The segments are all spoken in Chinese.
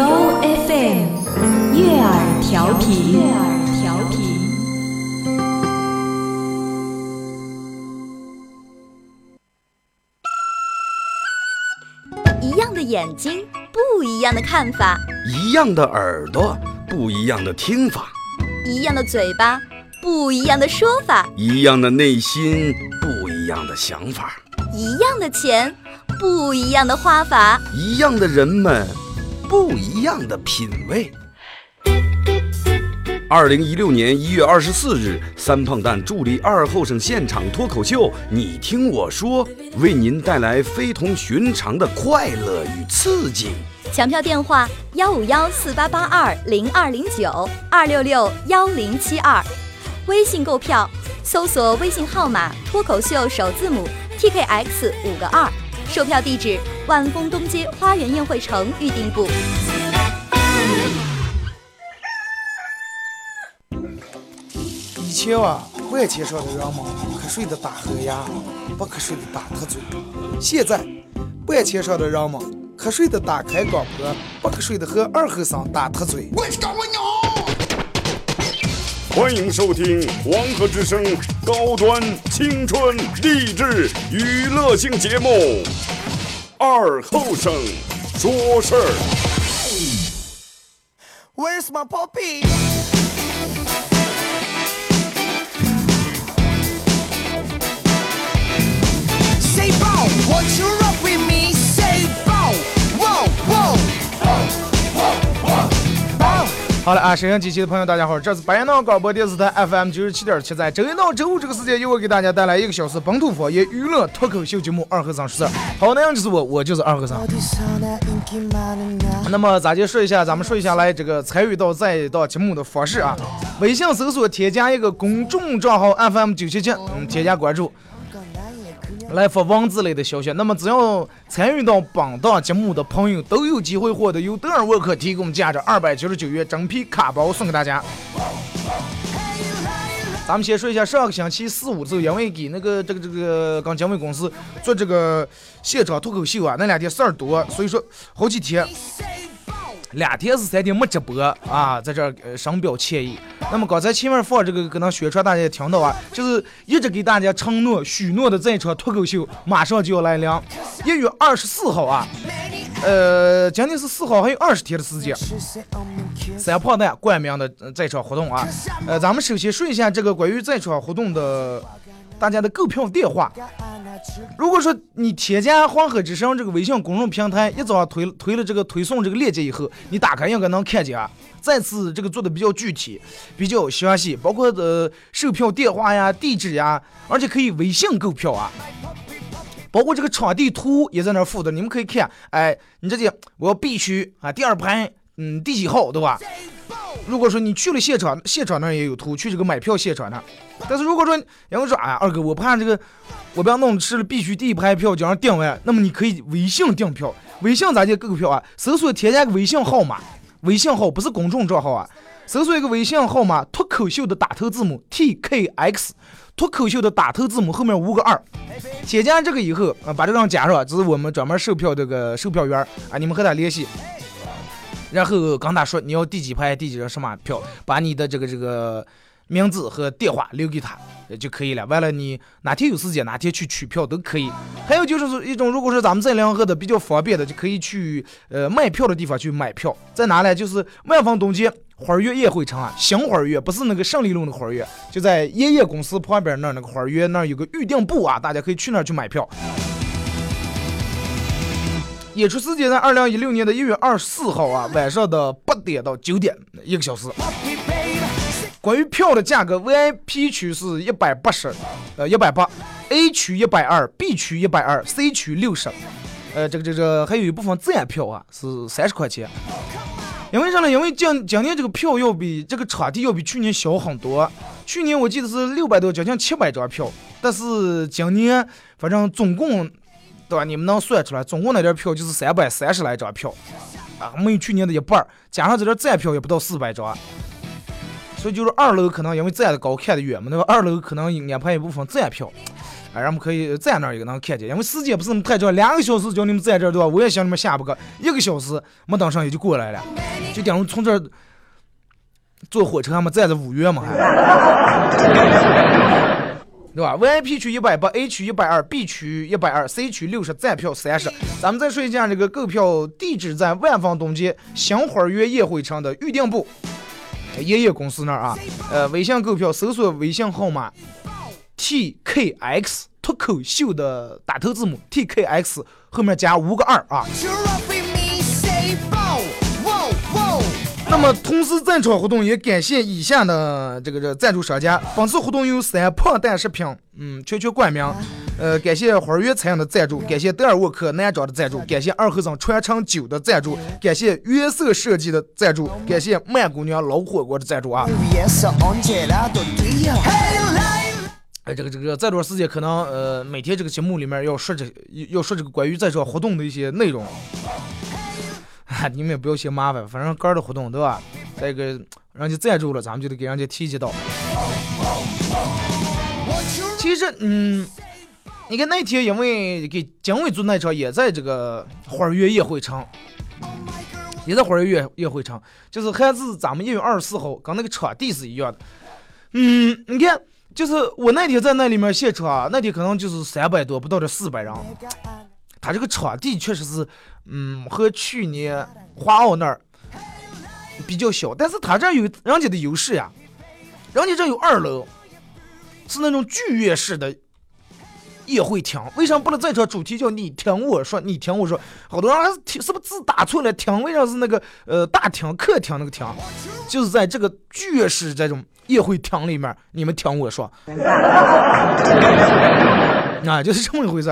由 FM 悦耳调频。悦耳调频。一样的眼睛，不一样的看法；一样的耳朵，不一样的听法；一样的嘴巴，不一样的说法；一样的内心，不一样的想法；一样的钱，不一样的花法；一样的人们，不一样的品味。二零一六年一月二十四日，三胖蛋助力二后生现场脱口秀，你听我说，为您带来非同寻常的快乐与刺激。抢票电话：幺五幺四八八二零二零九二六六幺零七二。微信购票，搜索微信号码“脱口秀”首字母 T K X 五个二。售票地址：万丰东街花园宴会城预订部。以前啊，万千上的人们瞌睡的打呵牙，不瞌睡的打特嘴。现在，万千上的人们瞌睡的打开广播，不瞌睡的和二和尚打特嘴。欢迎收听黄河之声高端青春励志娱乐性节目《二后生说事儿》。Where's my puppy say 棒 what you 好了啊，沈阳机器的朋友，大家好，这是白云闹广播电视台 FM 九十七点七，在周一到周五这个时间，由我给大家带来一个小时本土方言娱乐脱口秀节目《二和尚说事儿》。好，那样就是我，我就是二和尚。那么咱就说一下，咱们说一下来这个参与到这一档节目的方式啊。微信搜索添加一个公众账号 FM 九七七，嗯，添加关注。来发文字类的消息。那么只要参与到本档节目的朋友，都有机会获得由德尔沃克提供价值二百九十九元整皮卡包送给大家。咱们先说一下上个星期四五的时候，因为给那个这个这个跟经纬公司做这个现场脱口秀啊，那两天事儿多，所以说好几天。两天是三天没直播啊，在这儿呃深表歉意。那么刚才前面放这个可能宣传大家也听到啊，就是一直给大家承诺许诺的这场脱口秀马上就要来临，一月二十四号啊，呃，今天是四号，还有二十天的时间。三胖蛋冠名的呃这场活动啊，呃，咱们首先说一下这个关于这场活动的大家的购票电话。如果说你添加黄河之声这个微信公众平台，一早上推推了这个推送这个链接以后，你打开应该能看见啊。再次这个做的比较具体，比较详细，包括呃售票电话呀、地址呀，而且可以微信购票啊。包括这个场地图也在那儿附的，你们可以看。哎，你这里我要必须啊，第二排，嗯，第几号，对吧？如果说你去了现场，现场那也有图，去这个买票现场那。但是如果说然后说，哎，二哥，我怕这个我不要弄吃了，必须第一排票就让订完。那么你可以微信订票，微信咋就购票啊？搜索添加个微信号码，微信号不是公众账号啊，搜索一个微信号码，脱口秀的打头字母 T K X，脱口秀的打头字母后面五个二。添加这个以后啊，把这张加上，这是我们专门售票这个售票员啊，你们和他联系。然后跟他说你要第几排第几张什么票，把你的这个这个名字和电话留给他就可以了。完了你哪天有时间哪天去取票都可以。还有就是说一种，如果说咱们在两河的比较方便的，就可以去呃卖票的地方去买票。在哪呢？就是万丰东街花儿悦宴会城啊，新花儿悦不是那个胜利路那个花儿悦，就在爷爷公司旁边那儿那个花儿悦那儿有个预订部啊，大家可以去那儿去买票。演出时间在二零一六年的一月二十四号啊，晚上的八点到九点，一个小时。关于票的价格，VIP 区是一百八十，呃，一百八；A 区一百二，B 区一百二，C 区六十。呃，这个这个还有一部分自然票啊，是三十块钱。因为啥呢？因为今今年这个票要比这个场地要比去年小很多。去年我记得是六百多，将近七百张票，但是今年反正总共，对吧？你们能算出来，总共那点票就是三百三十来张票，啊，没有去年的一半，加上这点站票也不到四百张。所以就是二楼可能因为站的高看得远嘛，那个二楼可能安排一部分站票，啊，咱们可以站那儿也能看见，因为时间不是那么太长，两个小时叫你们在这儿对吧？我也想你们下不个一个小时没等上也就过来了，就等于从这儿坐火车还没站着五月嘛还，对吧？VIP 区一百八，A 区一百二，B 区一百二，C 区六十，站票三十。咱们再说一下这个购票地址在万方东街新花园宴会城的预订部。爷爷公司那儿啊，呃，微信购票搜索微信号码 TKX 脱口秀的打头字母 TKX 后面加五个二啊。那么同时在场活动也感谢以下的这个这赞助商家本次活动由三胖蛋食品嗯全球冠名呃感谢花园餐饮的赞助感谢德尔沃克男装的赞助感谢二和尚传承酒的赞助感谢约瑟设计的赞助感谢曼姑娘老火锅的赞助啊。哎这个这个这段时间可能呃每天这个节目里面要说这要说这个关于在场活动的一些内容 你们也不要嫌麻烦，反正杆儿的活动对吧？这个人家赞助了，咱们就得给人家提及到。其实，嗯，你看那天因为给姜伟做那场也在这个花儿月宴会场，也在花儿园宴会场，就是还是咱们一月二十四号跟那个场地是一样的。嗯，你看，就是我那天在那里面现场啊，那天可能就是三百多，不到这四百人。他这个场地确实是，嗯，和去年华奥那儿比较小，但是他这有人家的优势呀，人家这有二楼，是那种剧院式的宴会厅。为什么不能在这主题叫你听我说，你听我说？好多人还是听是不是字打错了？厅为啥是那个呃大厅、客厅那个厅？就是在这个剧院式这种宴会厅里面，你们听我说，啊，就是这么一回事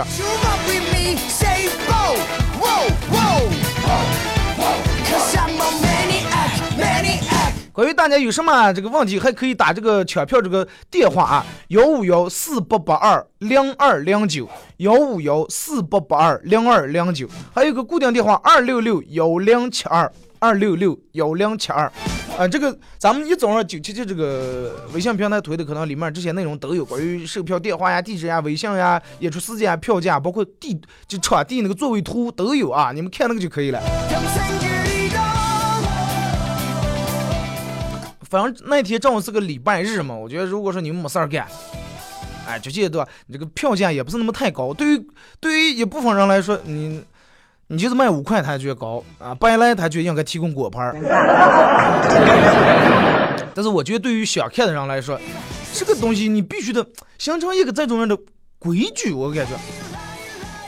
关于大家有什么这个问题，还可以打这个抢票这个电话啊，幺五幺四八八二零二零九，幺五幺四八八二零二零九，还有个固定电话二六六幺零七二二六六幺零七二。啊，这个咱们一早上九七七这个微信平台推的，可能里面这些内容都有，关于售票电话呀、地址呀、微信呀、演出时间啊、票价，包括地就场地那个座位图都有啊，你们看那个就可以了。反正那天正好是个礼拜日嘛，我觉得如果说你们没事儿干，哎，就记得对吧？你这个票价也不是那么太高，对于对于一部分人来说，你你就是卖五块，他觉得高啊，白来他就应该提供果盘儿。但是我觉得对于想看的人来说，这个东西你必须得形成一个这种样的规矩，我感觉。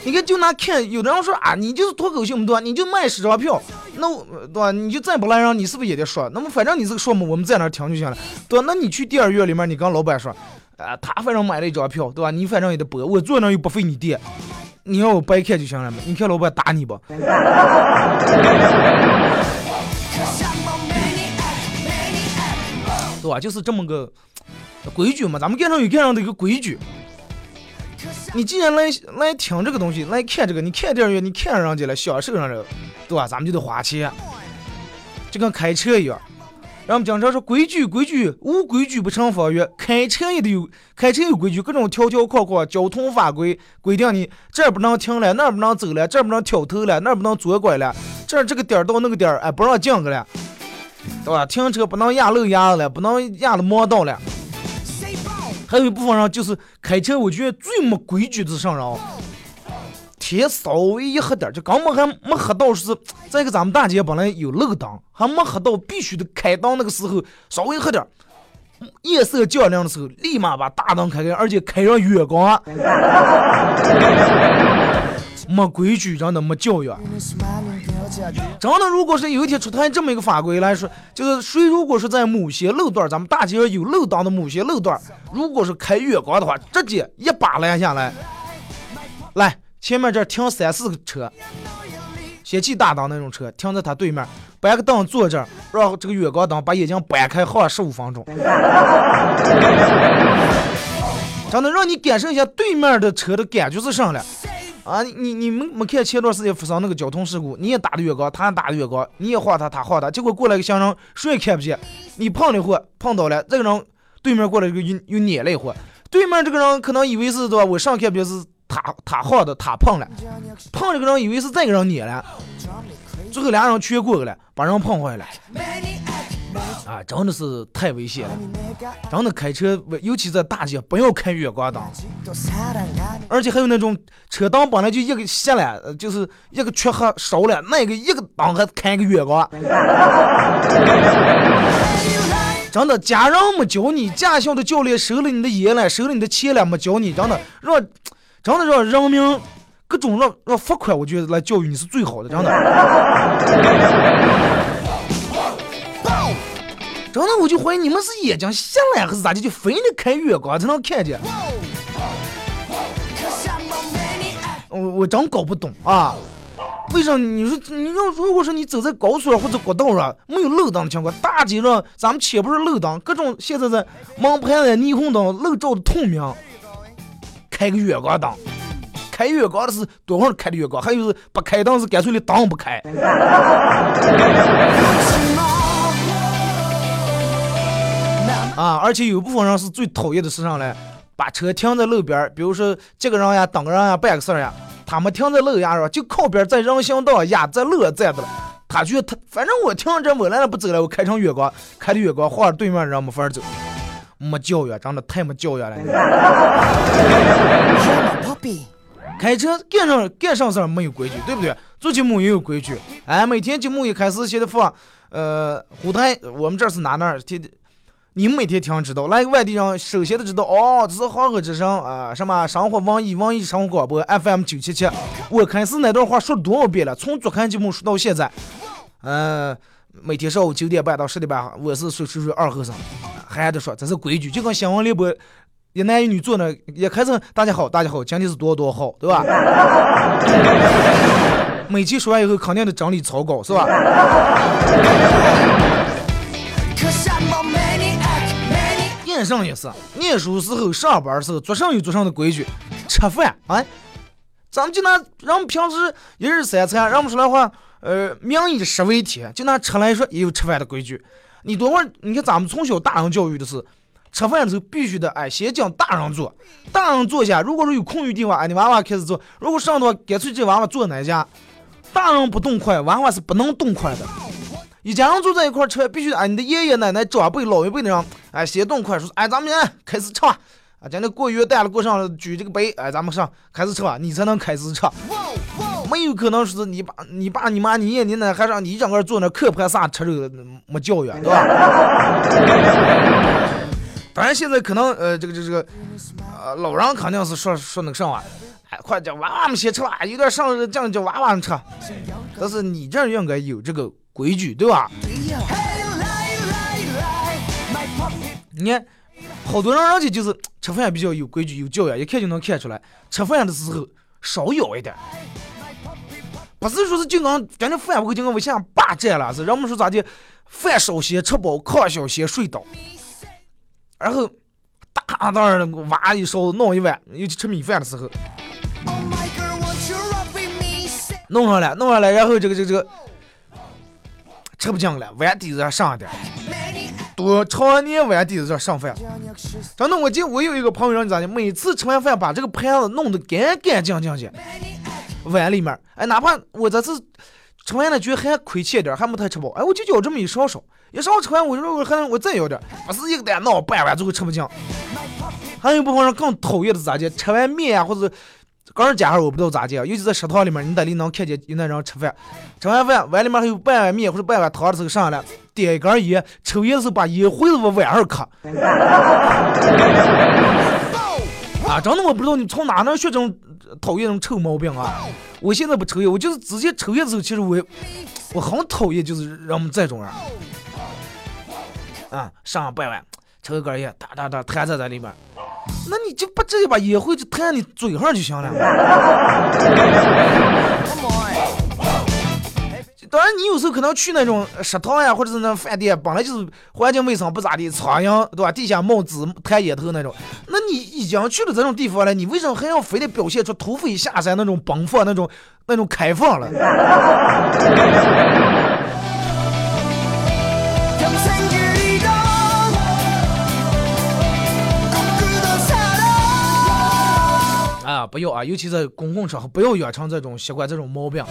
你看，就拿看，有的人说啊，你就是脱口秀嘛，对吧？你就卖十张票，那我对吧？你就再不来人，你是不是也得说？那么反正你这个说嘛，我们在那儿听就行了，对吧？那你去电影院里面，你跟老板说，啊，他反正买了一张票，对吧？你反正也得播，我坐那又不费你电，你要我白看就行了嘛？你看老板打你不？对吧？就是这么个规矩嘛，咱们干上有干上的一个规矩。你既然来来听这个东西，来看这个，你看电影院，你看人家了，享受上这个，对吧？咱们就得花钱，就跟开车一样。然后我们经常说规矩规矩，无规矩不成方圆。开车也得有，开车有规矩，各种条条框框，交通法规规定你这不能停了，那不能走了，这不能挑头了，那不能左拐了，这这个点到那个点，哎，不让进去了，对吧？停车不能压路压了，不能压了盲道了。还有一部分人就是开车，我觉得最没规矩的是啥人？钱稍微一黑点，就根本还没黑到是。再个，咱们大街本来有路灯，还没黑到必须得开灯那个时候，稍微黑点，夜色降临的时候，立马把大灯开开，而且开上远光。没规矩，真的没教育。真的，如果是有一天出台这么一个法规来说，就是谁如果是在某些路段，咱们大街上有路灯的某些路段，如果是开远光的话，直接一把拦下来。来，前面这停三四个车，氙气大档那种车停在他对面，搬个凳坐这儿，让这个远光灯把眼睛掰开，耗十五分钟。真的让你感受一下对面的车的感觉是啥了。啊，你你们没看前段时间发生那个交通事故，你也打的越高，他也打的越高，你也晃他，他晃他，结果过来个行人，谁也看不见，你碰了一会碰到了，这个人对面过来一个又又撵了一会，对面这个人可能以为是对吧？我上看不见是他他晃的，他碰了，碰这个人以为是这个人撵了，最后俩人全过去了，把人碰坏了。啊，真的是太危险了！真的开车，尤其在大街，不要开远光灯，而且还有那种车灯本来就一个熄了，就是一个缺黑烧了，那个一个灯还开个远光。真的，家人没教你，驾校的教练收了你的烟了，收了你的钱了，没教你，真的让，真的让人民各种让让罚款，我觉得来教育你是最好的，真的。真的，我就怀疑你们是眼睛瞎了还是咋的，就非得开远光才能看见。我我真搞不懂啊！为啥你说你要如果说你走在高速上或者国道上没有路灯的情况，大街上咱们且不是路灯，各种现在的盲牌的霓虹灯路照的透明，开个远光灯，开远光的是多会儿开的远光，还有是不开灯是干脆的灯不开。啊！而且有部分人是最讨厌的是啥嘞？把车停在路边，比如说接个人呀、等个人呀、办个事儿呀，他们停在路牙上，就靠边在人行道压在路站着了。他觉他反正我停这我来了不走了，我开成远光，开的远光，晃着对面人没法走，没教育，真的太没教育了。开车干上干上事儿没有规矩，对不对？做节目也有规矩。哎，每天节目一开始先得放，呃，舞台，我们这是哪哪儿？天。你们每天听知道，来个外地人首先都知道哦，这是黄河之声啊，什么生活网易网易生活广播 FM 九七七。我开始那段话说多少遍了？从昨天节目说到现在，嗯，每天上午九点半到十点半，我是说说说二和尚，还得说这是规矩，就跟新闻联播一男一女坐那也开始大家好，大家好，今天是多多少号，对吧？每期说完以后，肯定得整理草稿，是吧？念上也是，念书时候、上班时候，做上有做上的规矩。吃饭啊，咱们就拿人们平时一日三餐，人们说的话，呃，民以食为天，就拿吃来说，也有吃饭的规矩。你多会儿，你看咱们从小大人教育的是，吃饭的时候必须得哎，先讲大人坐，大人坐下。如果说有空余地方，哎，你娃娃开始坐。如果上的话，干脆这娃娃坐哪家？大人不动筷，娃娃是不能动筷的。一家人坐在一块吃饭，必须哎，你的爷爷奶奶、长辈、老一辈的人，哎，先动筷，说，哎，咱们开始吃吧。啊，今天过元旦了，过上了，举这个杯，哎，咱们上开始吃吧，你才能开始吃。没有可能是你爸、你爸、你妈、你爷、你奶还让你整个坐那磕盘啥吃肉，没教育，对吧？当然，现在可能呃，这个这个，呃，老人肯定是说说那个啥啊，哎，快叫娃娃们先吃吧，有点上这样叫娃娃们吃。但是你这应该有这个。规矩对吧？你看，好多人人家就是吃饭比较有规矩、有教养，一看就能看出来。吃饭的时候少咬一点，不是说是就刚咱这饭不就跟我像霸占了，是人们说咋的？饭少些吃饱，炕小些睡倒，然后大当然挖一勺弄一碗，尤其吃米饭的时候，弄上来，弄上来，然后这个这个这个。吃不进了，碗底子上上点，多常年碗底子上上饭。真的，我记我有一个朋友，让你咋的？每次吃完饭把这个盘子弄得干干净净的，碗里面，哎，哪怕我这次吃完了觉得还亏欠点，还没太吃饱，哎，我就要这么一勺勺，一勺吃完，我说我还我再要点，不是一个蛋闹半碗最后吃不进。还有一部分人更讨厌的是咋的？吃完面啊，或者。刚人家伙我不知道咋讲，尤其在食堂里面，你在里能看见有那人吃饭，吃完饭碗里面还有半碗面或者半碗汤的时候上来点一根烟，抽烟的时候把烟灰子往碗上磕。啊，真的我不知道你从哪能学这种讨厌那种臭毛病啊！我现在不抽烟，我就是直接抽烟的时候，其实我我很讨厌就是人们这种人。啊，上百万抽一根烟，哒哒哒弹在在里边。那你就不至于把烟灰就弹你嘴上就行了。当然，你有时候可能去那种食堂呀，或者是那饭店，本来就是环境卫生不咋地，苍蝇对吧？地下冒子、弹烟头那种。那你已经去了这种地方了，你为什么还要非得表现出土匪下山那种奔放、那种那种开放了？啊，不要啊！尤其在公共场合，不要养成这种习惯、这种毛病。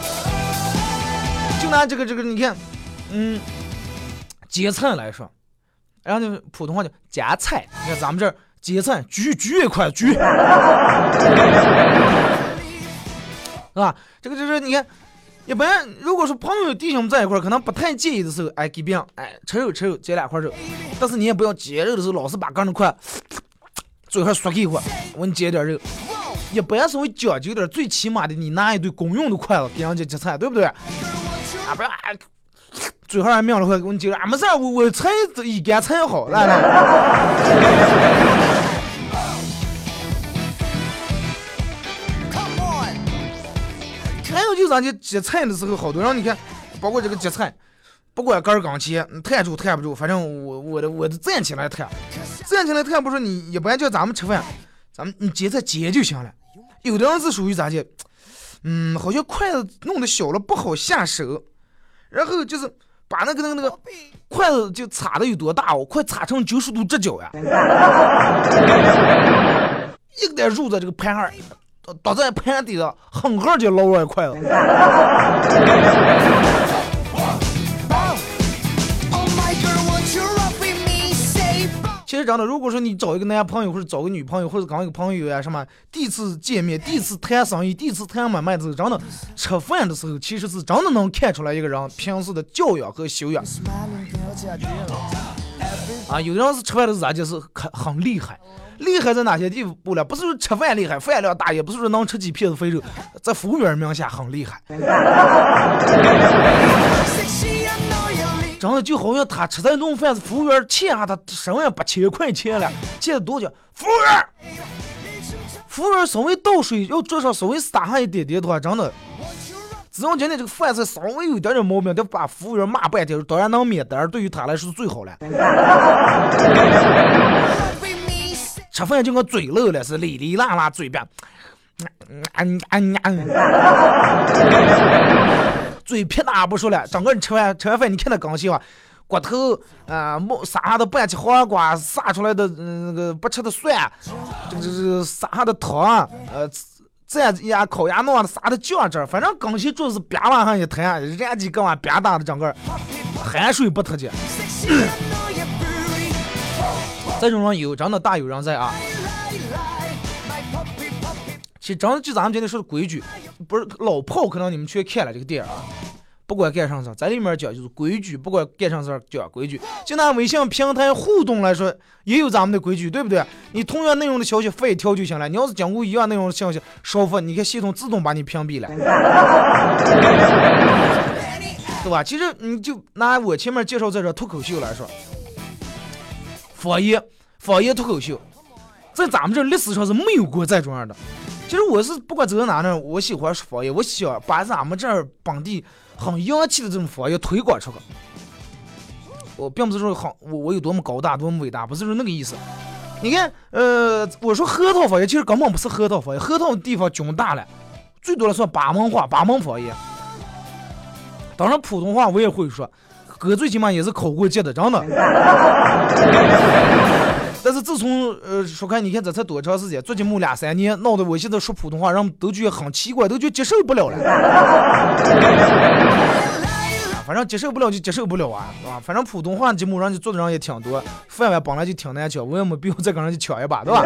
拿这个这个，你看，嗯，夹菜来说，然后呢，普通话叫夹菜。你看咱们这儿夹菜，举举一块举，是吧？这个就是你看，一般如果说朋友弟兄们在一块，可能不太介意的时候，哎，给别人哎吃肉吃肉，夹两块肉。但是你也不要夹肉的时候，老是把刚那块嘴还缩给我，我给你夹点肉。一般稍微讲究点，最起码的你拿一对公用的筷子给人家夹菜，对不对？啊，不要啊，嘴上还妙了会，我讲，啊，没事，我我菜一干菜好，来来。还有就是咱家夹菜的时候，好多人你看，包括这个夹菜，不管杆儿刚切，你弹住弹不住，反正我我的我的站起来弹，站起来弹不是你一般叫咱们吃饭，咱们你夹菜夹就行了。有的人是属于咋的，嗯，好像筷子弄得小了不好下手，然后就是把那个那个那个筷子就插的有多大哦，快插成九十度直角呀，一个点肉在这个盘上。倒在盘底上，狠狠就捞了一筷子。实真的，如果说你找一个男朋友或者找个女朋友，或者刚一个朋友呀，什么第一次见面、第一次谈生意、第一次谈买卖的时候，真的吃饭的时候，其实是真的能看出来一个人平时的教养和修养啊。有的人是吃饭的时候，就是很很厉害，厉害在哪些地步了？不是说吃饭厉害，饭量大，也不是说能吃几片子肥肉，在服务员名下很厉害。真的就好像他吃这顿饭，服务员欠下他身上八千块钱了，欠了多久？服务员，服务员稍微倒水，要桌上稍微撒上一点点的话，真的，只要今天这个饭菜稍微有点点毛病，得把服务员骂半天，当然能免单，对于他来说是最好了。吃饭就跟嘴漏了，是哩哩啦啦嘴边，嗯嗯嗯，嘴撇哪不说了，整个人吃完吃完饭，你看他刚洗吧，骨头啊，冒撒下的半截黄瓜，撒出来的那个不吃的蒜，这个这个撒下的糖，呃。蘸呀，烤鸭弄的撒的酱汁，反正刚洗就是边往上一弹，人家几个碗边打的整个汗水不脱节。这种人有，真的大有人在啊。其实真的就咱们今天说的规矩，不是老炮，可能你们去看了这个电影啊。不管干啥事儿，在里面讲就是规矩，不管干啥事儿讲规矩。就拿微信平台互动来说，也有咱们的规矩，对不对？你同样内容的消息发一条就行了。你要是讲过一样内容的消息少发，你看系统自动把你屏蔽了，对吧？其实你就拿我前面介绍这个脱口秀来说，方言方言脱口秀，在咱们这历史上是没有过这种样的。其实我是不管走到哪呢，我喜欢说方言，我想把咱们这儿本地很洋气的这种方言推广出去。我并不是说很我我有多么高大多么伟大，不是说那个意思。你看，呃，我说核桃方言，其实根本不是核桃方言，核桃地方军大了，最多的算八门话、八门方言。当然，普通话我也会说，哥最起码也是考过级的，真的。但是自从呃说看，你看这才多长时间，做节目两三年，闹得我现在说普通话，人们都觉得很奇怪，都觉得接受不了了。反正接受不了就接受不了啊，啊，反正普通话节目人家做的人也挺多，饭碗本来就挺难抢，我也没必要再跟人家抢一把，对吧？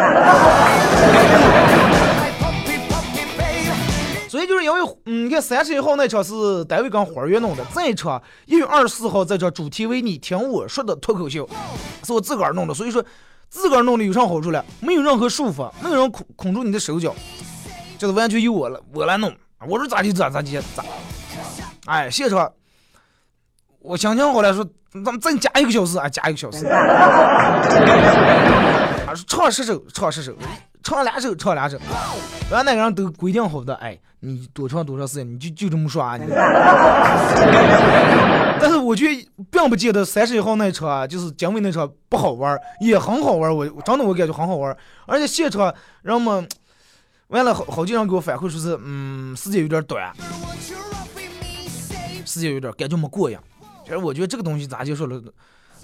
所以就是因为，嗯，你看三十一号那场是单位跟花儿园弄的，这一场一月二十四号这场主题为你听我说的脱口秀，是我自个儿弄的，所以说自个儿弄的有啥好处了？没有任何束缚，没有人控控住你的手脚，就是完全由我了，我来弄，我说咋就咋咋就咋，哎，现场我想想好了说，咱们再加一个小时啊，加一个小时，啊，说唱十首，唱十首，唱两首，唱两首。完那个人都规定好的，哎，你多唱多长时间，你就就这么说啊你。但是我觉得并不见得三十一号那车啊，就是姜伟那车不好玩儿，也很好玩儿。我真的我感觉很好玩儿，而且现场人们完了好好几人给我反馈说是，嗯，时间有点短，时间有点感觉没过瘾。其实我觉得这个东西咋就说了，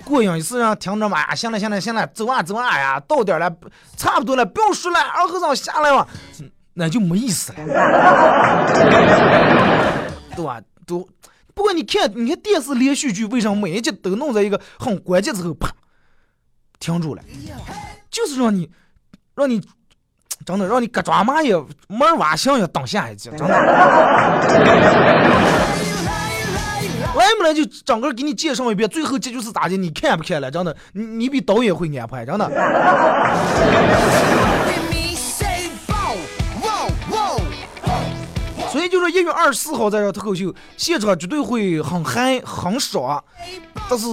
过瘾是让听着嘛，哎行了行了行了，走啊走啊，哎呀，到点了，差不多了，不要说了，二和尚下来了，嗯那就没意思了，对吧？都不过你看，你看电视连续剧，为什么每一集都弄在一个很关键之后，啪，停住了，就是让你，让你，真的让你咯抓蚂蚁门挖象要当下一集，真的。来不来就整个给你介绍一遍，最后结局是咋的？你看不看了？真的，你你比导演会安排，真的。说一月二十四号在这脱口秀现场绝对会很嗨很爽，但是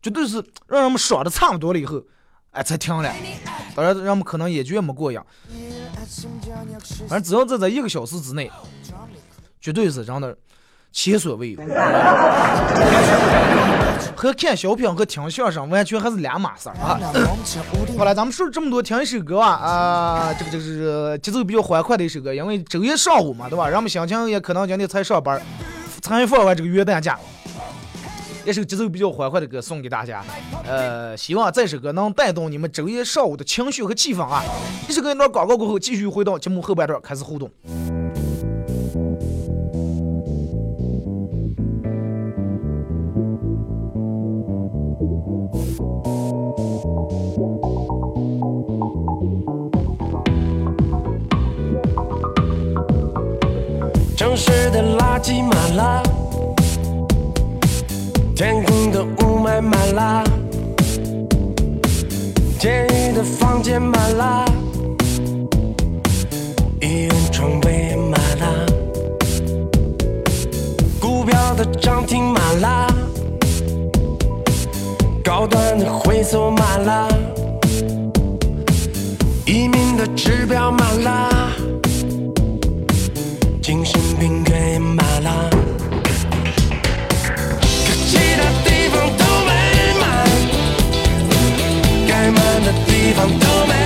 绝对是让人们爽的差不多了以后，哎才停了。当然，人们可能也觉得没过瘾，反正只要在这一个小时之内，绝对是真的前所未有。和看小品和听相声完全还是两码事儿啊！好了，咱们说了这么多，听一首歌啊啊，这个这个是节奏比较欢快的一首歌，因为周一上午嘛，对吧？人们心情也可能今天才上班，才放完这个元旦假，一首节奏比较欢快的歌送给大家。呃，希望这首歌能带动你们周一上午的情绪和气氛啊！一首歌一段广告过后，继续回到节目后半段开始互动。市的垃圾满了，天空的雾霾满了，监狱的房间满了，医院床位满了，股票的涨停满了，高端的会所满了，移民的指标满了。精神病院也满了，可其他地方都没满，该满的地方都没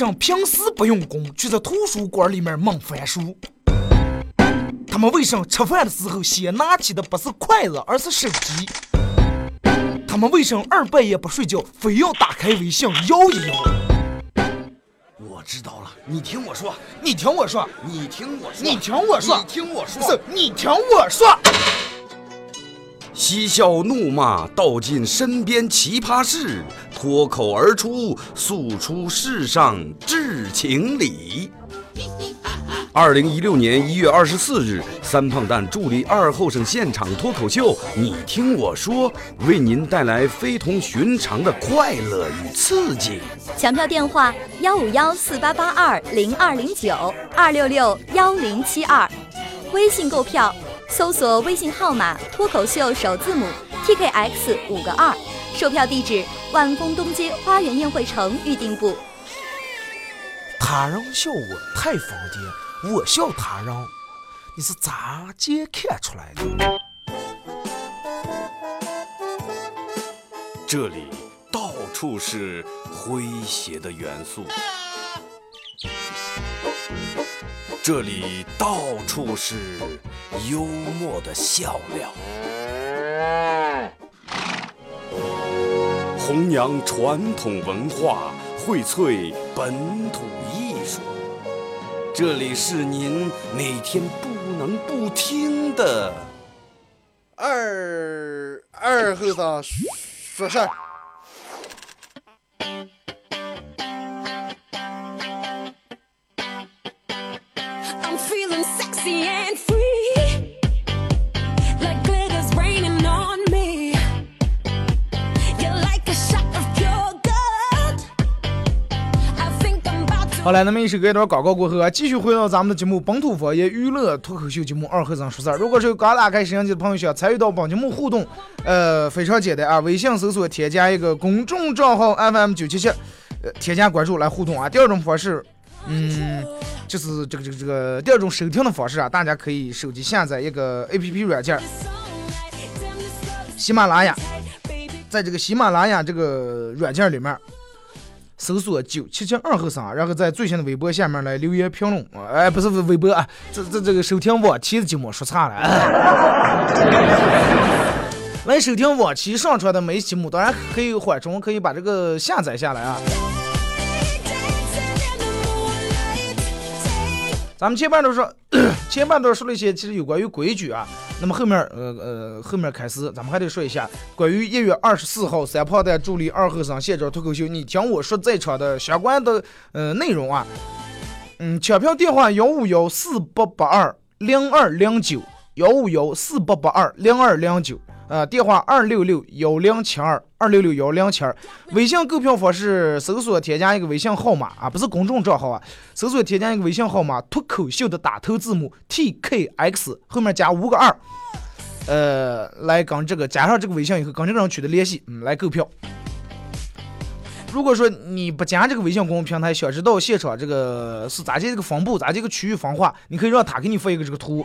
他们为什么平时不用功，却在图书馆里面猛翻书？他们为什么吃饭的时候先拿起的不是筷子，而是手机？他们为什么二半夜不睡觉，非要打开微信摇一摇？我知道了，你听我说，你听我说，你听我说，你听我说你听我说，是你听我说。嬉笑怒骂，道尽身边奇葩事，脱口而出，诉出世上至情理。二零一六年一月二十四日，三胖蛋助力二后生现场脱口秀，你听我说，为您带来非同寻常的快乐与刺激。抢票电话：幺五幺四八八二零二零九二六六幺零七二。微信购票，搜索微信号码“脱口秀”首字母 TKX 五个二。售票地址：万丰东街花园宴会城预订部。他人笑我太疯癫，我笑他人，你是咋接看出来的？这里到处是诙谐的元素，这里到处是幽默的笑料，弘扬传统文化，荟萃本土艺术。这里是您每天不能不听的。二二后生说事儿。好了，那么一首歌一段广告过后啊，继续回到咱们的节目《本土方言娱乐脱口秀节目二和尚说事儿》。如果是刚打开摄像机的朋友想参与到本节目互动，呃，非常简单啊，微信搜索添加一个公众账号 FM 九七七，呃，添加关注来互动啊。第二种方式，嗯，就是这个这个这个第二种收听的方式啊，大家可以手机下载一个 APP 软件，喜马拉雅，在这个喜马拉雅这个软件里面。搜索九七七二后生，然后在最新的微博下面来留言评论。哎，不是微微博啊，这这这个收听往期的节目说差了。来收听往期上传的每一期节目，当然可以缓冲，可以把这个下载下来啊。咱们前半段说，前半段说了一些其实有关于规矩啊。那么后面呃呃后面开始，咱们还得说一下关于一月二十四号三胖蛋助力二后生现场脱口秀，你听我说在场的相关的呃内容啊。嗯，抢票电话幺五幺四八八二零二零九幺五幺四八八二零二零九。呃，电话二六六幺零七二二六六幺零七二，微信购票方式搜索添加一个微信号码啊，不是公众账号啊，搜索添加一个微信号码，脱口秀的打头字母 T K X 后面加五个二，呃，来跟这个加上这个微信以后跟这个人取得联系，嗯，来购票。如果说你不加这个微信公众平台，想知道现场这个是咋这个分布，咋这个区域分化，你可以让他给你发一个这个图。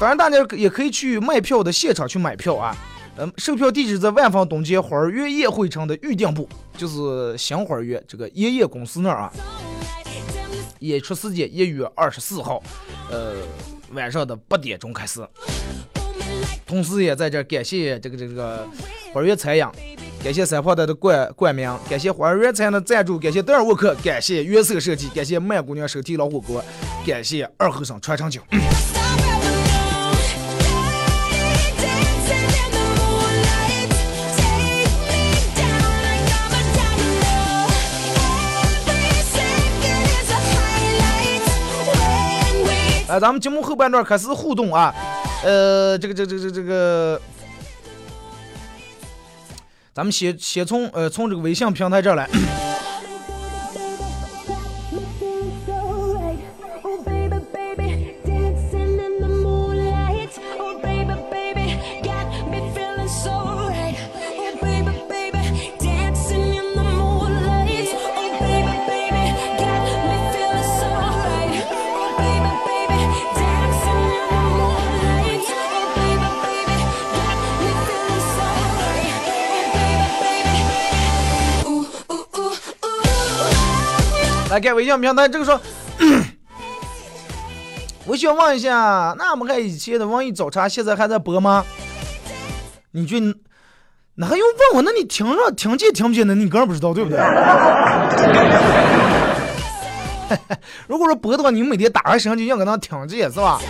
当然，大家也可以去卖票的现场去买票啊。嗯，售票地址在万丰东街花儿园宴会城的预订部，就是新花园这个爷爷公司那儿啊。演出时间一月二十四号，呃，晚上的八点钟开始。同时也在这感谢这个这个花园餐饮，感谢三炮的冠冠名，感谢花园餐饮的赞助，感谢德尔沃克，感谢原色设计，感谢曼姑娘手提老火锅，感谢二后生传承酒。咱们节目后半段开始互动啊，呃，这个这个这个这个这个，咱们先先从呃从这个微信平台这儿来。来看微信平台，这个说，我想问一下，那么看以前的网易早茶，现在还在播吗？你觉得那还用问我？那你听着听见听不见的，你个人不知道，对不对？如果说播的话，你们每天打开摄像机要搁那听见，是吧？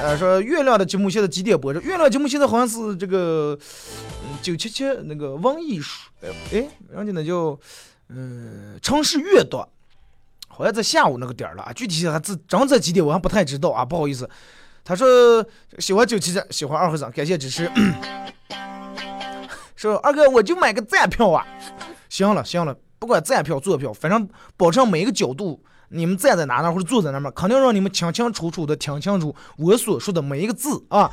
呃，说月亮的节目现在几点播着？月亮节目现在好像是这个九七七那个网易说，哎，人家那叫嗯城市阅读，好像在下午那个点儿了啊，具体还是真在几点我还不太知道啊，不好意思。他说喜欢九七七，喜欢二和尚，感谢支持。说二哥我就买个站票啊，行了行了，不管站票坐票，反正保证每一个角度。你们站在哪那或者坐在哪嘛，肯定让你们清清楚楚的听清楚我所说的每一个字啊。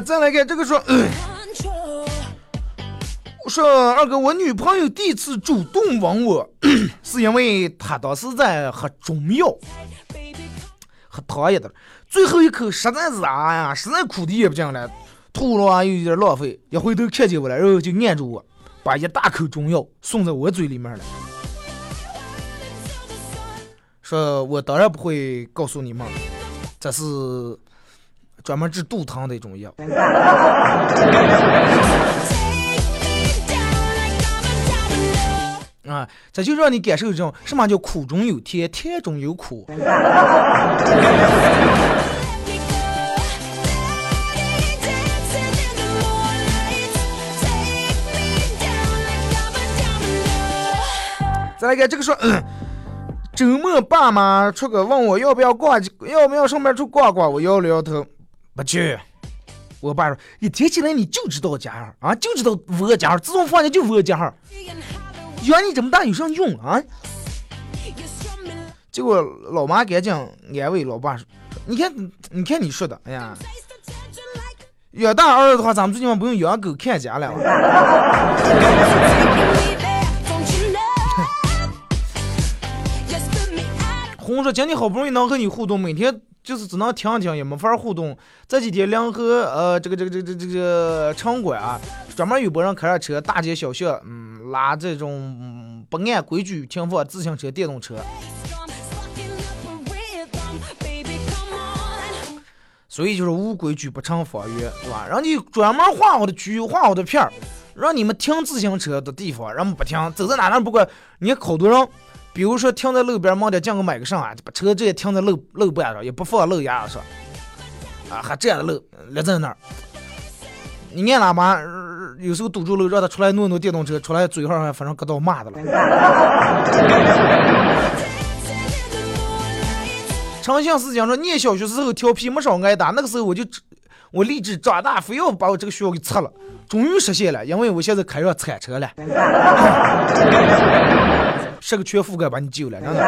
再来看这个说，说二哥，我女朋友第一次主动吻我，是因为她当时在喝中药，喝汤也的，最后一口实在是哎呀，实在苦的咽不进来，吐了啊，又有点浪费，一回头看见我了，然后就按住我，把一大口中药送在我嘴里面了。说我当然不会告诉你们，这是专门治肚疼的一种药。啊，这就让你感受这种什么叫苦中有甜，甜中有苦。再来看这个说，嗯周末爸妈出个问我要不要逛，要不要上班去逛逛，我摇了摇头，不去。我爸说，一提起来你就知道加号啊，就知道五个加号，自从放假就五个加号，养你这么大有啥用啊？结果老妈赶紧安慰老爸说，你看，你看你说的，哎呀，养大儿子的话，咱们最起码不用养狗看家了。红说今天好不容易能和你互动，每天就是只能听听，也没法互动。这几天联合呃这个这个这个这个这个城管啊，专门有拨人开着车大街小巷，嗯，拉这种、嗯不按规矩停放自行车、电动车。所以就是无规矩不成方圆，对吧？让你专门画好的区域、画好的片儿，让你们停自行车的地方，人们不停，走在哪哪不管。你看好多人，比如说停在路边，忙点进个买个啥啊，把车直接停在路路边上，也不放路牙上，啊，还站着路立在那儿。你按喇叭，有时候堵住路，让他出来弄弄电动车，出来嘴上反正搁到骂的了。长相思讲说，念小学时候调皮没少挨打，那个时候我就我立志长大非要把我这个学校给拆了，终于实现了，因为我现在开上铲车了，是个全覆盖把你救了，真的。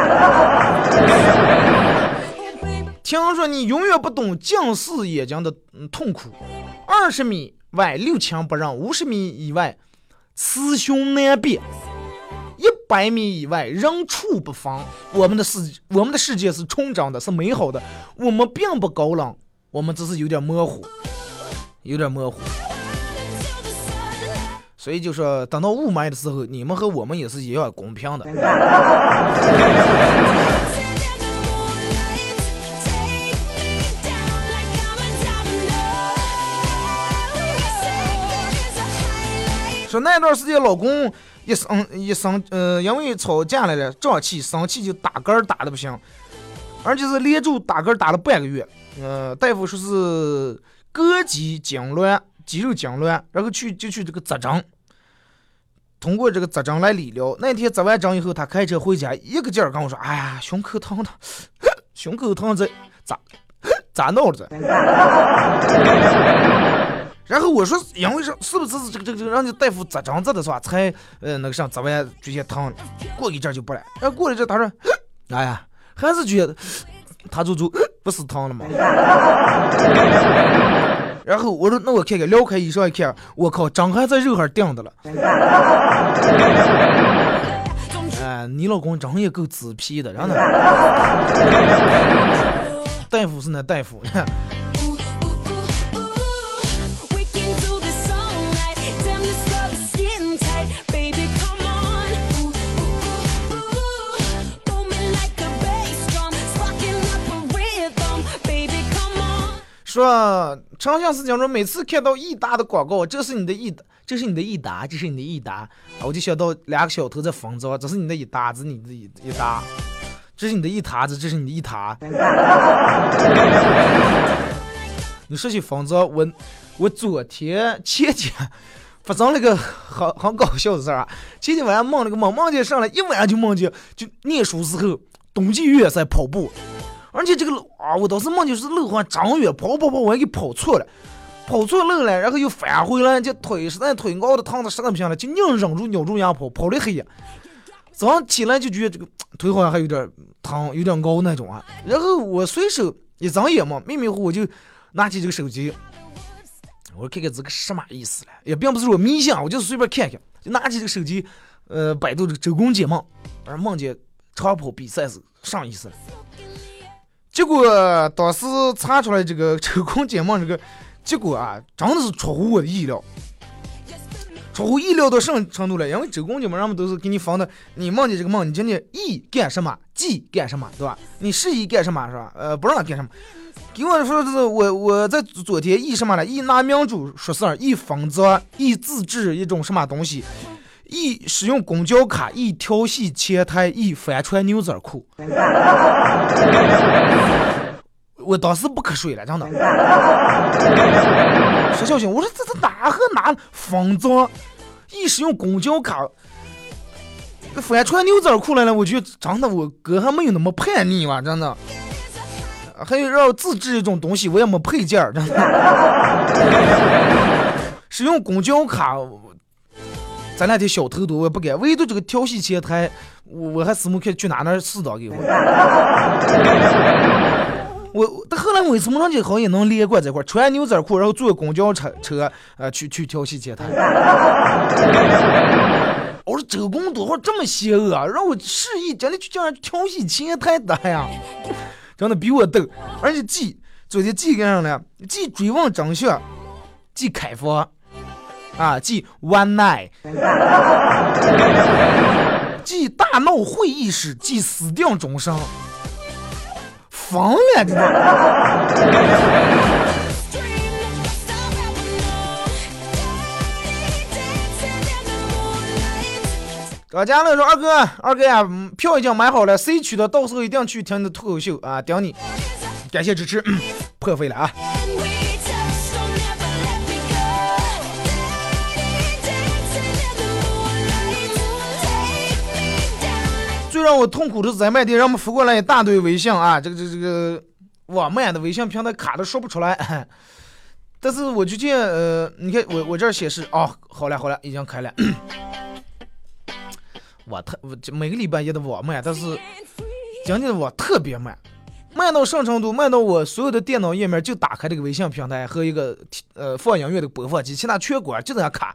听说你永远不懂近视眼睛的嗯痛苦，二十米外六亲不认，五十米以外雌雄难辨。一百米以外人畜不分。我们的世我们的世界是纯真的，是美好的。我们并不高冷，我们只是有点模糊，有点模糊。所以就说，等到雾霾的时候，你们和我们也是一样公平的。说那段时间老公一生一生呃，因为吵架来了，胀气生气就打嗝儿打的不行，而且是连住打嗝儿打了半个月。呃，大夫说是膈肌痉挛，肌肉痉挛，然后去就去这个扎针，通过这个扎针来理疗。那天扎完针以后，他开车回家，一个劲儿跟我说：“哎呀，胸口疼的，胸口疼这咋 咋闹的？” 然后我说，因为是是不是这个这个这个让你大夫扎针扎的是吧？才呃那个啥扎完觉得疼，过一阵就不来。然后过了一阵，他说，哎呀，还是觉得，他就就不是疼了吗？然后我说，那我看看，撩开衣裳一看，我靠，张还在肉上钉的了。哎，呀，你老公真也够紫皮的，然后呢。大夫是那大夫，说长相思讲说，每次看到益达的广告，这是你的益，这是你的益达，这是你的益达，啊我就想到两个小偷在仿造，这是你的益达，这是你的益益达，这是你的一沓子，这是你的一沓。你说起仿造，我我昨天前天发生了个很很搞笑的事儿！前天晚上梦了个梦，梦见上来一晚上就梦见就念书时候冬季越野赛跑步，而且这个路啊，我当时梦见是路环张远跑跑跑，我还给跑错了，跑错路了，然后又返回来，这腿实在腿熬的疼的实在不行了，就硬忍住咬住牙跑，跑的黑呀。早上起来就觉得这个腿好像还有点疼，有点熬那种啊。然后我随手一睁眼嘛，迷迷糊糊就拿起这个手机，我看看这个什么意思了，也并不是我迷信，我就是随便看看，就拿起这个手机，呃，百度这个周公解梦，而梦见长跑比赛是啥意思了。结果当时查出来这个周公解梦这个结果啊，真的是出乎我的意料。出乎意料到什么程度了？因为周公解梦，人们都是给你放的，你梦见这个梦，你今天意干什么，忌干什么，对吧？你示意干什么是吧？呃，不让干什么。给我说的是我我在昨天意什么了？意拿明珠说事儿，意仿造，意自制一种什么东西，意使用公交卡，意调戏前台，意翻穿牛仔裤。我当时不瞌睡了，真的。说小星，我说这这哪和哪仿造？一使用公交卡，翻穿牛仔裤来了，我觉得真的我哥还没有那么叛逆吧，真的。还有让自制一种东西，我也没配件儿，真的。使用公交卡，咱俩的小偷多，我也不敢。唯独这个调戏前台，我我还死木看去哪那试到给我。我但后来为什么上去好像也能连贯这块儿，穿牛仔裤，然后坐公交车车，呃，去去调戏前台。我说周公多会这么邪恶啊，让我示意真的去叫人调戏前台的呀，真的比我逗。而且既昨天既干上了，既追问真相，既开放，啊，既 one night，既大闹会议室，既死定终生。疯了，这个。大家乐说二哥，二哥呀，票已经买好了，C 区的，到时候一定去听你的脱口秀啊，顶你，感谢支持，破费了啊。让我痛苦的是在麦店，让我们发过来一大堆微信啊，这个这这个网慢的微信平台卡的说不出来。但是我就见呃，你看我我这儿显示哦，好了好了，已经开了。我特我这每个礼拜一的网慢，但是今天的网特别慢，慢到什么程度？慢到我所有的电脑页面就打开这个微信平台和一个呃放音乐的播放机，其他全关，就在那卡。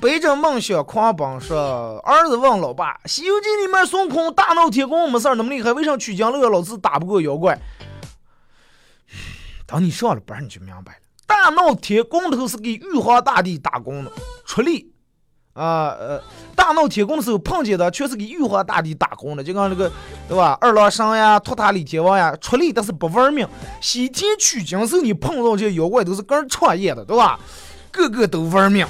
背着梦想狂奔说，儿子问老爸，《西游记》里面孙悟空大闹天宫没事儿那么厉害，为啥曲江乐老是打不过妖怪？等你上了班你就明白了。大闹天宫头是给玉皇大帝打工的，出力啊呃，大闹天宫的时候碰见的全是给玉皇大帝打工的，就跟那个对吧？二郎神呀、托塔李天王呀，出力但是不玩命。西天取经时候你碰到这些妖怪都是跟人创业的，对吧？个个都玩命。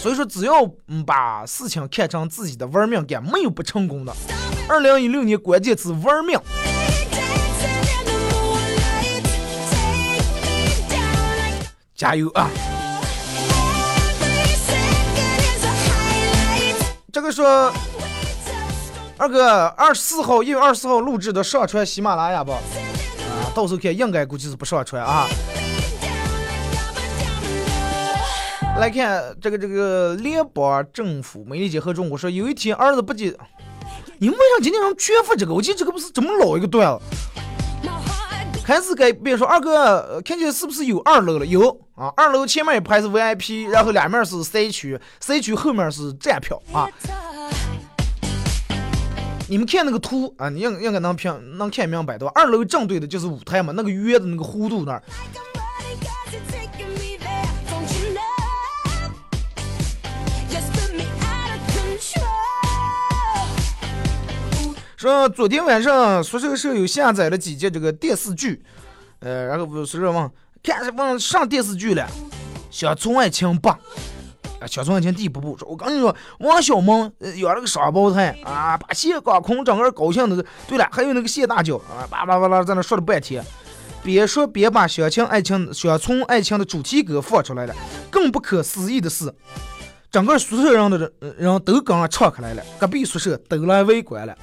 所以说，只要把事情看成自己的玩命干，没有不成功的。二零一六年关键词玩命。加油啊！这个说，二哥二十四号一月二十四号录制的上传喜马拉雅吧？啊，到时候看应该估计是不上传啊。来看这个这个联邦政府美利坚合中国说，有一天儿子不记，你们为啥今天让全发这个？我记得这个不是这么老一个段子。还是该别说二哥，看见是不是有二楼了？有啊，二楼前面一排是 VIP，然后两面是 C 区，C 区后面是站票啊。你们看那个图啊，你应应该能平能看明白对吧？二楼正对的就是舞台嘛，那个圆的那个弧度那儿，说昨天晚上宿舍舍友下载了几集这个电视剧，呃，然后不是宿舍问看什么上电视剧了，乡村爱情八。啊，乡村爱情第一部，说我跟你说，王小蒙呃养了个双胞胎啊，把谢刚空整个高兴的。对了，还有那个谢大脚啊，叭叭叭叭在那说了半天，边说边把乡村爱情、乡村爱情的主题歌放出来了。更不可思议的是，整个宿舍人的人人都跟着唱开来了，隔壁宿舍都来围观了。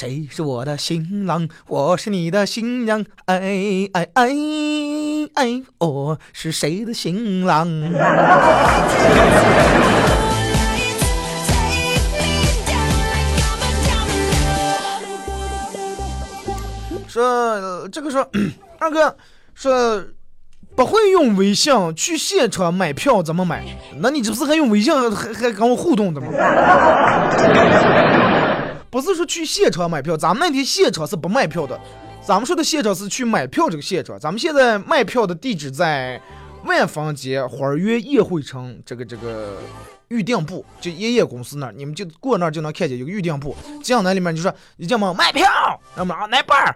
谁是我的新郎？我是你的新娘。哎哎哎哎，我是谁的新郎？说这个说 二哥说不会用微信去现场买票怎么买？那你这不是还用微信还还跟我互动的吗？不是说去现场买票，咱们那天现场是不卖票的，咱们说的现场是去买票这个现场。咱们现在卖票的地址在万方街花儿园宴会城这个这个预订部，就爷爷公司那儿，你们就过那儿就能看见有个预订部。进来里面就说你叫么卖票，那么啊哪班儿？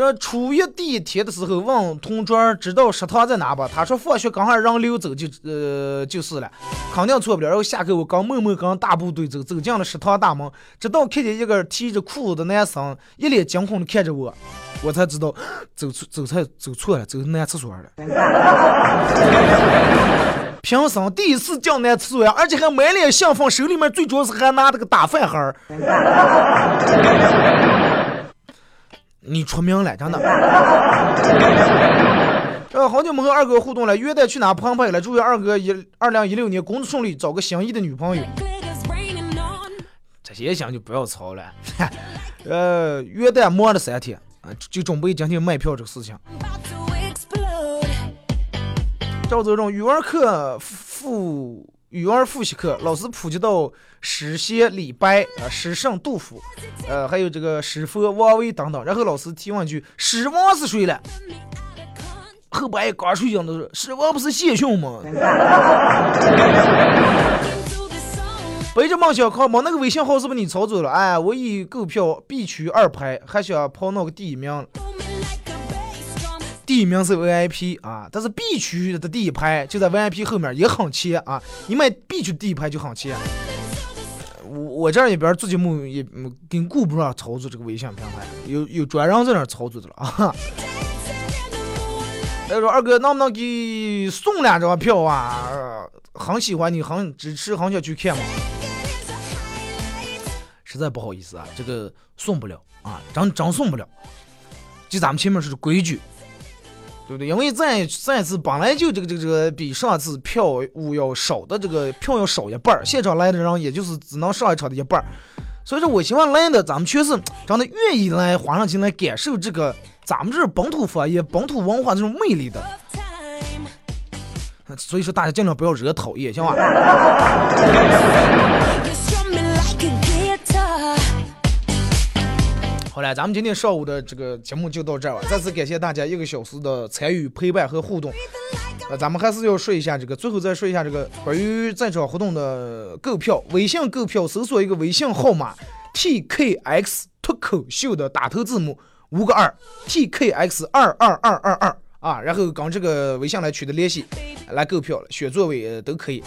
说初一第一天的时候问同桌知道食堂在哪不？他说放学刚好让溜走就呃就是了，肯定错不了。然后下课我刚默默跟大部队走，走进了食堂大门，直到看见一个提着裤子的男生一脸惊恐的看着我，我才知道走错走错走错了，走男厕所了。平生第一次进男厕所呀，而且还满脸兴奋，手里面最主要是还拿着个大饭盒。你出名了，真的。这 好久没和二哥互动了，元旦去哪澎湃了？祝愿二哥一二零一六年工作顺利，找个心仪的女朋友。这些想就不要操了。呃，元旦摸了三天啊，就准备今天卖票这个事情。赵泽荣语文课复语文复习课，老师普及到诗仙李白啊、诗圣杜甫，呃，还有这个诗佛王维等等。然后老师提问句：“诗王是谁了？”后半夜刚睡醒的时候：“诗王不是谢逊吗？” 背着梦想考吗？那个微信号是不是你抄走了？哎，我已购票 B 区二排，还想跑那个第一名。第一名是 VIP 啊，但是 B 区的第一排就在 VIP 后面，也很切啊。你买 B 区第一排就很切。我我这儿一边做节目也嗯跟顾不上操作这个微信平台，有有专人在那儿操作的了啊。他说二哥能不能给送两张票啊？很喜欢你，很支持，很想去看嘛。实在不好意思啊，这个送不了啊，真真送不了。就咱们前面是规矩，对不对？因为咱咱次本来就这个这个这个比上次票务要少的这个票要少一半儿，现场来的人也就是只能上一场的一半儿。所以说我希望来的咱们确实真的愿意来花上钱来感受这个咱们这本土方言、本土文化这种魅力的。所以说大家尽量不要惹讨厌，行吧？好了，咱们今天上午的这个节目就到这儿了。再次感谢大家一个小时的参与、陪伴和互动。呃，咱们还是要说一下这个，最后再说一下这个关于在场活动的购票。微信购票搜索一个微信号码 TKX 脱口秀的打头字母五个二 TKX 二二二二二啊，然后跟这个微信来取得联系，来购票，选座位都可以，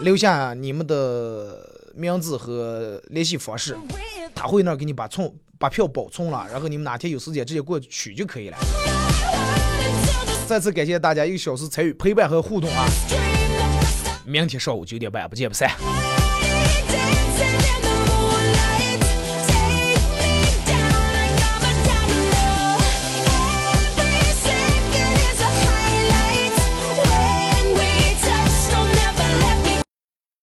留下你们的名字和联系方式，他会那给你把从把票保存了，然后你们哪天有时间直接过去取就可以了。再次感谢大家一个小时参与陪伴和互动啊！明天上午九点半不见不散。